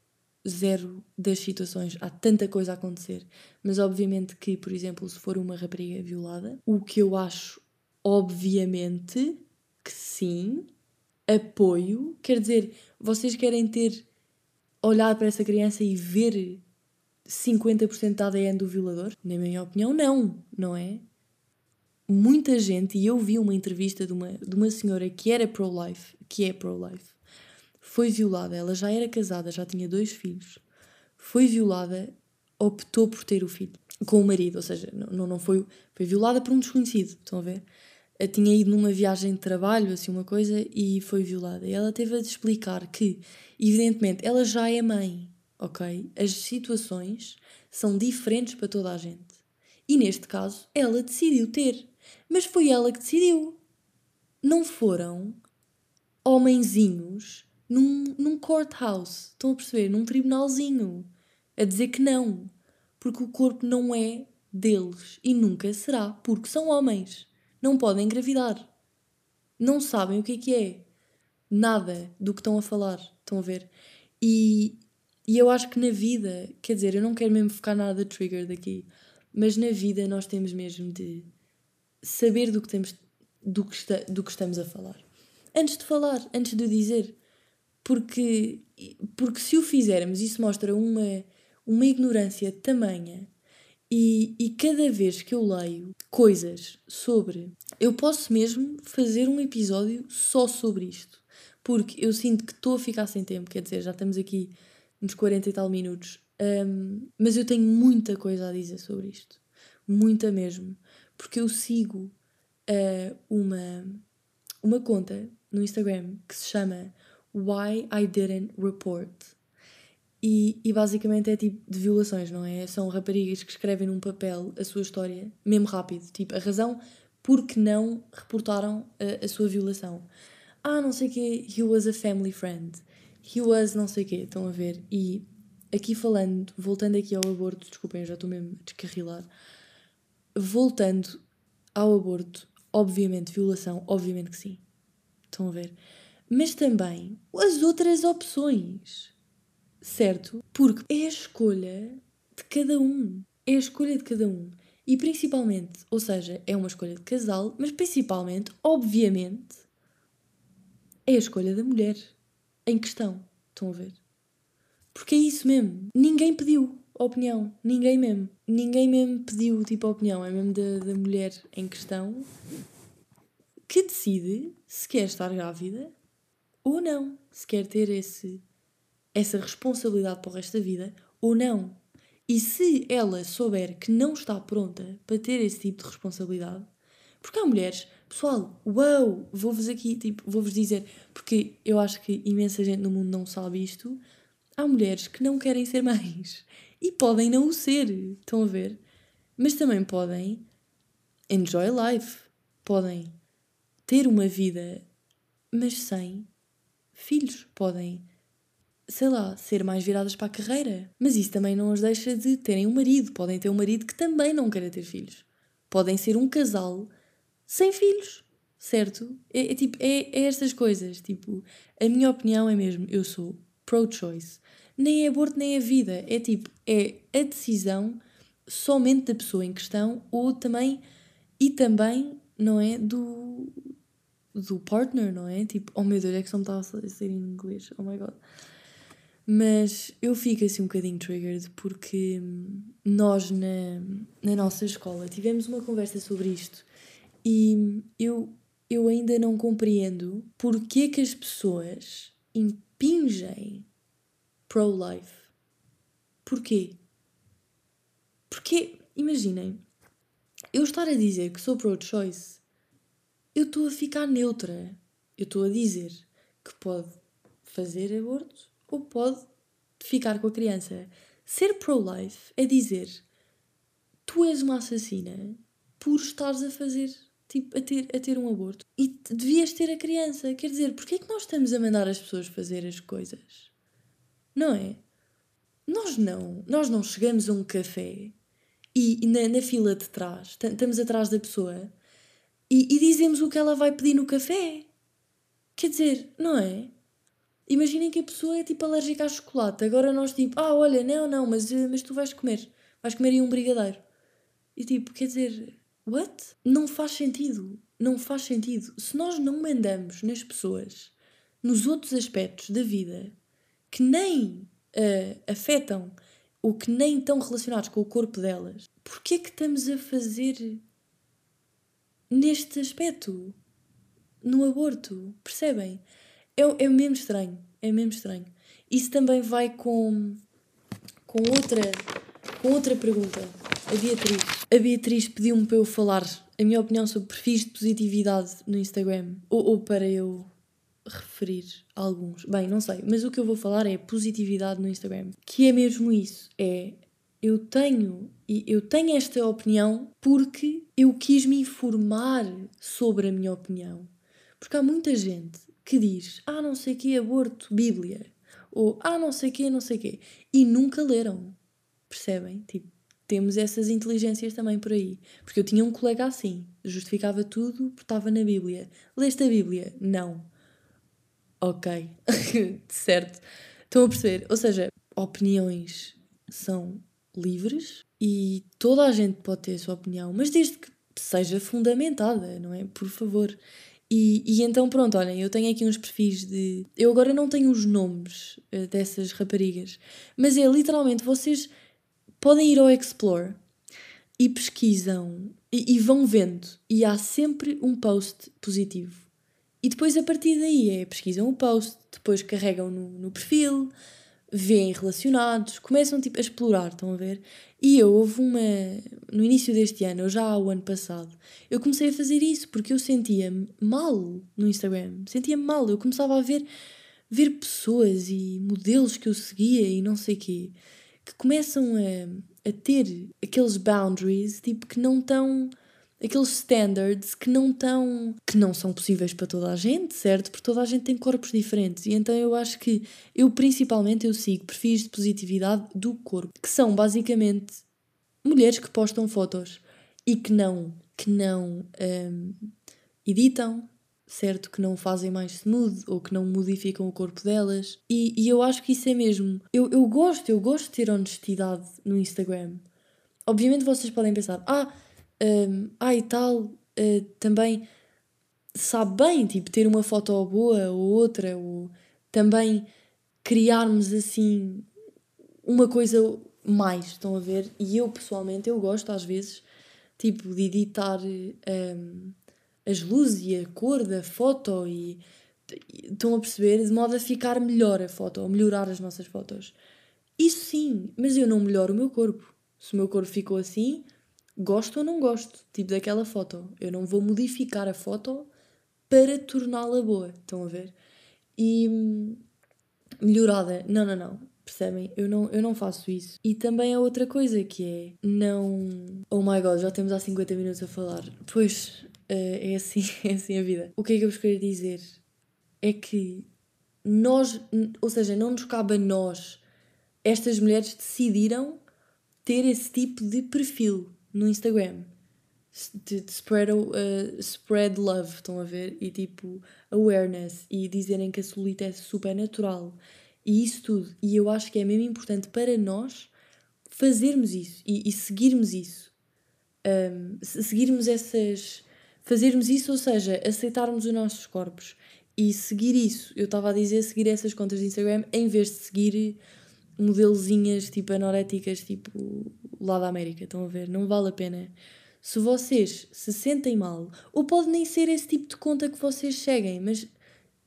Zero das situações. Há tanta coisa a acontecer. Mas obviamente que, por exemplo, se for uma rapariga violada, o que eu acho, obviamente, que sim, apoio. Quer dizer, vocês querem ter olhar para essa criança e ver 50% da ADN do violador? Na minha opinião, não, não é? Muita gente, e eu vi uma entrevista de uma, de uma senhora que era pro-life, que é pro-life, foi violada, ela já era casada, já tinha dois filhos, foi violada, optou por ter o filho com o marido, ou seja, não, não foi, foi violada por um desconhecido, estão a ver? Eu tinha ido numa viagem de trabalho, assim, uma coisa, e foi violada. E ela teve a explicar que, evidentemente, ela já é mãe, ok? As situações são diferentes para toda a gente. E neste caso, ela decidiu ter. Mas foi ela que decidiu. Não foram homenzinhos num, num courthouse, estão a perceber? Num tribunalzinho, a dizer que não. Porque o corpo não é deles e nunca será, porque são homens não podem engravidar. Não sabem o que é que é. Nada do que estão a falar. Estão a ver? E, e eu acho que na vida, quer dizer, eu não quero mesmo ficar nada trigger daqui, mas na vida nós temos mesmo de saber do que temos do que, está, do que estamos a falar. Antes de falar, antes de dizer. Porque, porque se o fizermos, isso mostra uma, uma ignorância tamanha. E, e cada vez que eu leio coisas sobre. Eu posso mesmo fazer um episódio só sobre isto. Porque eu sinto que estou a ficar sem tempo, quer dizer, já estamos aqui uns 40 e tal minutos. Um, mas eu tenho muita coisa a dizer sobre isto. Muita mesmo. Porque eu sigo uh, uma, uma conta no Instagram que se chama Why I Didn't Report. E, e basicamente é tipo de violações, não é? São raparigas que escrevem num papel a sua história, mesmo rápido. Tipo, a razão por que não reportaram a, a sua violação. Ah, não sei o quê, he was a family friend. He was não sei o quê, estão a ver? E aqui falando, voltando aqui ao aborto, desculpem, já estou mesmo a descarrilar. Voltando ao aborto, obviamente, violação, obviamente que sim. Estão a ver? Mas também as outras opções. Certo? Porque é a escolha de cada um. É a escolha de cada um. E principalmente, ou seja, é uma escolha de casal, mas principalmente, obviamente, é a escolha da mulher em questão. Estão a ver? Porque é isso mesmo. Ninguém pediu opinião. Ninguém mesmo. Ninguém mesmo pediu tipo opinião. É mesmo da, da mulher em questão que decide se quer estar grávida ou não. Se quer ter esse, essa responsabilidade para o resto da vida ou não. E se ela souber que não está pronta para ter esse tipo de responsabilidade, porque há mulheres, pessoal, uau, vou-vos aqui, tipo, vou-vos dizer, porque eu acho que imensa gente no mundo não sabe isto, há mulheres que não querem ser mães e podem não o ser, estão a ver? Mas também podem enjoy life, podem ter uma vida, mas sem filhos, podem, sei lá, ser mais viradas para a carreira. Mas isso também não os deixa de terem um marido, podem ter um marido que também não queira ter filhos. Podem ser um casal sem filhos, certo? É, é tipo, é, é estas coisas, tipo, a minha opinião é mesmo, eu sou pro-choice nem é aborto nem é vida. É tipo, é a decisão somente da pessoa em questão ou também, e também, não é, do, do partner, não é? Tipo, oh meu Deus, é que só me estava a sair em inglês, oh my god. Mas eu fico assim um bocadinho triggered porque nós na, na nossa escola tivemos uma conversa sobre isto e eu, eu ainda não compreendo porque que as pessoas impingem pro-life. Porquê? Porque, imaginem, eu estar a dizer que sou pro-choice, eu estou a ficar neutra. Eu estou a dizer que pode fazer aborto ou pode ficar com a criança. Ser pro-life é dizer tu és uma assassina por estares a fazer, tipo, a ter, a ter um aborto e devias ter a criança. Quer dizer, porquê é que nós estamos a mandar as pessoas fazer as coisas? Não é? Nós não. Nós não chegamos a um café e, na, na, fila de trás, estamos atrás da pessoa e, e dizemos o que ela vai pedir no café. Quer dizer, não é? Imaginem que a pessoa é tipo alérgica a chocolate. Agora nós tipo, ah, olha, não, não, mas, eh, mas tu vais comer. Vais comer aí um brigadeiro. E tipo, quer dizer, what? Não faz sentido. Não faz sentido. Se nós não mandamos nas pessoas, nos outros aspectos da vida, que nem uh, afetam ou que nem estão relacionados com o corpo delas, porquê é que estamos a fazer neste aspecto? No aborto, percebem? É, é mesmo estranho, é mesmo estranho. Isso também vai com, com, outra, com outra pergunta. A Beatriz. A Beatriz pediu-me para eu falar a minha opinião sobre perfis de positividade no Instagram. Ou, ou para eu referir alguns. Bem, não sei, mas o que eu vou falar é positividade no Instagram, que é mesmo isso, é eu tenho e eu tenho esta opinião porque eu quis me informar sobre a minha opinião. Porque há muita gente que diz: "Ah, não sei que aborto, Bíblia", ou "Ah, não sei que, não sei que", e nunca leram. Percebem? Tipo, temos essas inteligências também por aí. Porque eu tinha um colega assim, justificava tudo porque estava na Bíblia. Leste a Bíblia? Não ok, certo. Estão a perceber? Ou seja, opiniões são livres e toda a gente pode ter a sua opinião, mas desde que seja fundamentada, não é? Por favor. E, e então, pronto, olhem, eu tenho aqui uns perfis de. Eu agora não tenho os nomes uh, dessas raparigas, mas é literalmente vocês podem ir ao Explore e pesquisam e, e vão vendo, e há sempre um post positivo. E depois a partir daí é pesquisam o post, depois carregam no, no perfil, veem relacionados, começam tipo a explorar, estão a ver? E eu houve uma. No início deste ano, ou já o ano passado, eu comecei a fazer isso porque eu sentia-me mal no Instagram. Sentia-me mal. Eu começava a ver, ver pessoas e modelos que eu seguia e não sei quê, que começam a, a ter aqueles boundaries tipo que não estão aqueles standards que não tão que não são possíveis para toda a gente, certo? Porque toda a gente tem corpos diferentes e então eu acho que eu principalmente eu sigo perfis de positividade do corpo, que são basicamente mulheres que postam fotos e que não que não um, editam, certo? Que não fazem mais smooth ou que não modificam o corpo delas. E, e eu acho que isso é mesmo. Eu, eu gosto, eu gosto de ter honestidade no Instagram. Obviamente vocês podem pensar, ah, um, ah, e tal, uh, também sabe bem, tipo, ter uma foto boa ou outra, ou também criarmos assim uma coisa mais, estão a ver? E eu pessoalmente, eu gosto às vezes, tipo, de editar um, as luzes e a cor da foto e estão a perceber, de modo a ficar melhor a foto, ou melhorar as nossas fotos. Isso sim, mas eu não melhoro o meu corpo. Se o meu corpo ficou assim, gosto ou não gosto, tipo daquela foto. Eu não vou modificar a foto para torná-la boa, estão a ver? E hum, melhorada, não, não, não, percebem? Eu não, eu não faço isso. E também há outra coisa que é não. Oh my god, já temos há 50 minutos a falar. Pois, uh, é, assim, é assim a vida. O que é que eu vos queria dizer? É que nós, ou seja, não nos cabe a nós, estas mulheres decidiram ter esse tipo de perfil no Instagram de, de spread, uh, spread love, estão a ver? E tipo, awareness e dizerem que a celulite é super natural e isso tudo. E eu acho que é mesmo importante para nós fazermos isso e, e seguirmos isso. Um, seguirmos essas. Fazermos isso, ou seja, aceitarmos os nossos corpos e seguir isso. Eu estava a dizer seguir essas contas de Instagram em vez de seguir modelozinhas tipo anoréticas, tipo lá da América. Estão a ver? Não vale a pena. Se vocês se sentem mal, ou pode nem ser esse tipo de conta que vocês seguem, mas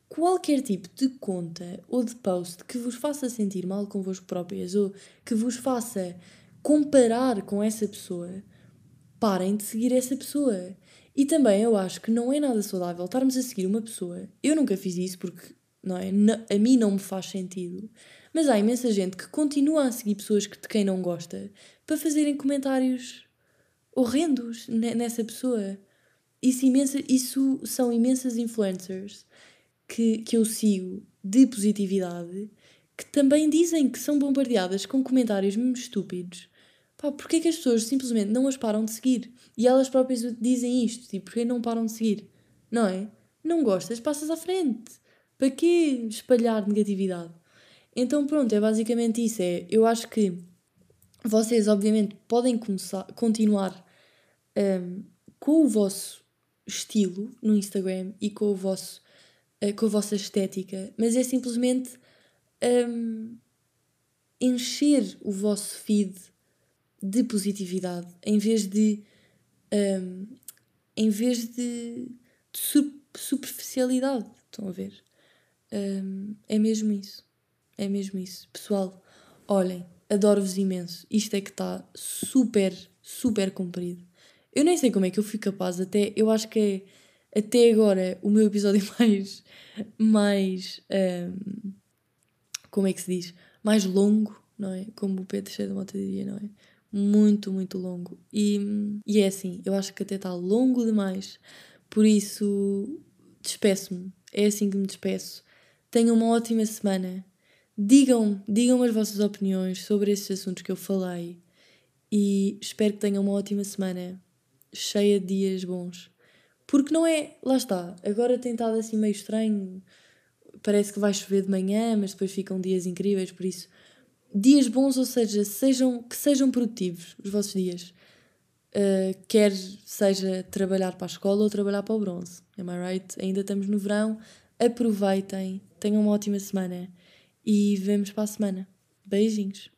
qualquer tipo de conta ou de post que vos faça sentir mal convosco próprias ou que vos faça comparar com essa pessoa, parem de seguir essa pessoa. E também eu acho que não é nada saudável estarmos a seguir uma pessoa. Eu nunca fiz isso porque não é, a mim não me faz sentido. Mas há imensa gente que continua a seguir pessoas que, de quem não gosta para fazerem comentários horrendos nessa pessoa. Isso, imensa, isso são imensas influencers que, que eu sigo de positividade que também dizem que são bombardeadas com comentários mesmo estúpidos. Pá, porquê que as pessoas simplesmente não as param de seguir? E elas próprias dizem isto, tipo, porquê não param de seguir? Não é? Não gostas, passas à frente. Para que espalhar negatividade? Então pronto, é basicamente isso. É, eu acho que vocês obviamente podem começar, continuar um, com o vosso estilo no Instagram e com, o vosso, uh, com a vossa estética, mas é simplesmente um, encher o vosso feed de positividade em vez de um, em vez de, de superficialidade. Estão a ver? Um, é mesmo isso. É mesmo isso. Pessoal, olhem, adoro-vos imenso. Isto é que está super, super comprido. Eu nem sei como é que eu fui capaz, até. Eu acho que é até agora o meu episódio mais. mais. Um, como é que se diz? Mais longo, não é? Como o Pedro Cheio de Mota diria, não é? Muito, muito longo. E, e é assim, eu acho que até está longo demais. Por isso, despeço-me. É assim que me despeço. Tenham uma ótima semana. Digam, digam as vossas opiniões sobre esses assuntos que eu falei e espero que tenham uma ótima semana, cheia de dias bons. Porque não é, lá está, agora tem estado assim meio estranho, parece que vai chover de manhã, mas depois ficam dias incríveis, por isso, dias bons, ou seja, sejam, que sejam produtivos os vossos dias. Uh, quer seja trabalhar para a escola ou trabalhar para o bronze. Am I right? Ainda estamos no verão. Aproveitem, tenham uma ótima semana e vemos para a semana. Beijinhos.